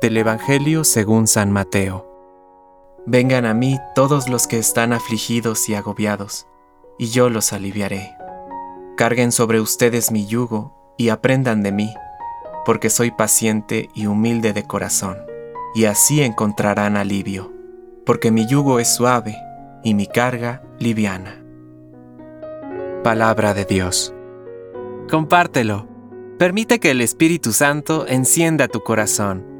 Del Evangelio según San Mateo. Vengan a mí todos los que están afligidos y agobiados, y yo los aliviaré. Carguen sobre ustedes mi yugo y aprendan de mí, porque soy paciente y humilde de corazón, y así encontrarán alivio, porque mi yugo es suave y mi carga liviana. Palabra de Dios. Compártelo. Permite que el Espíritu Santo encienda tu corazón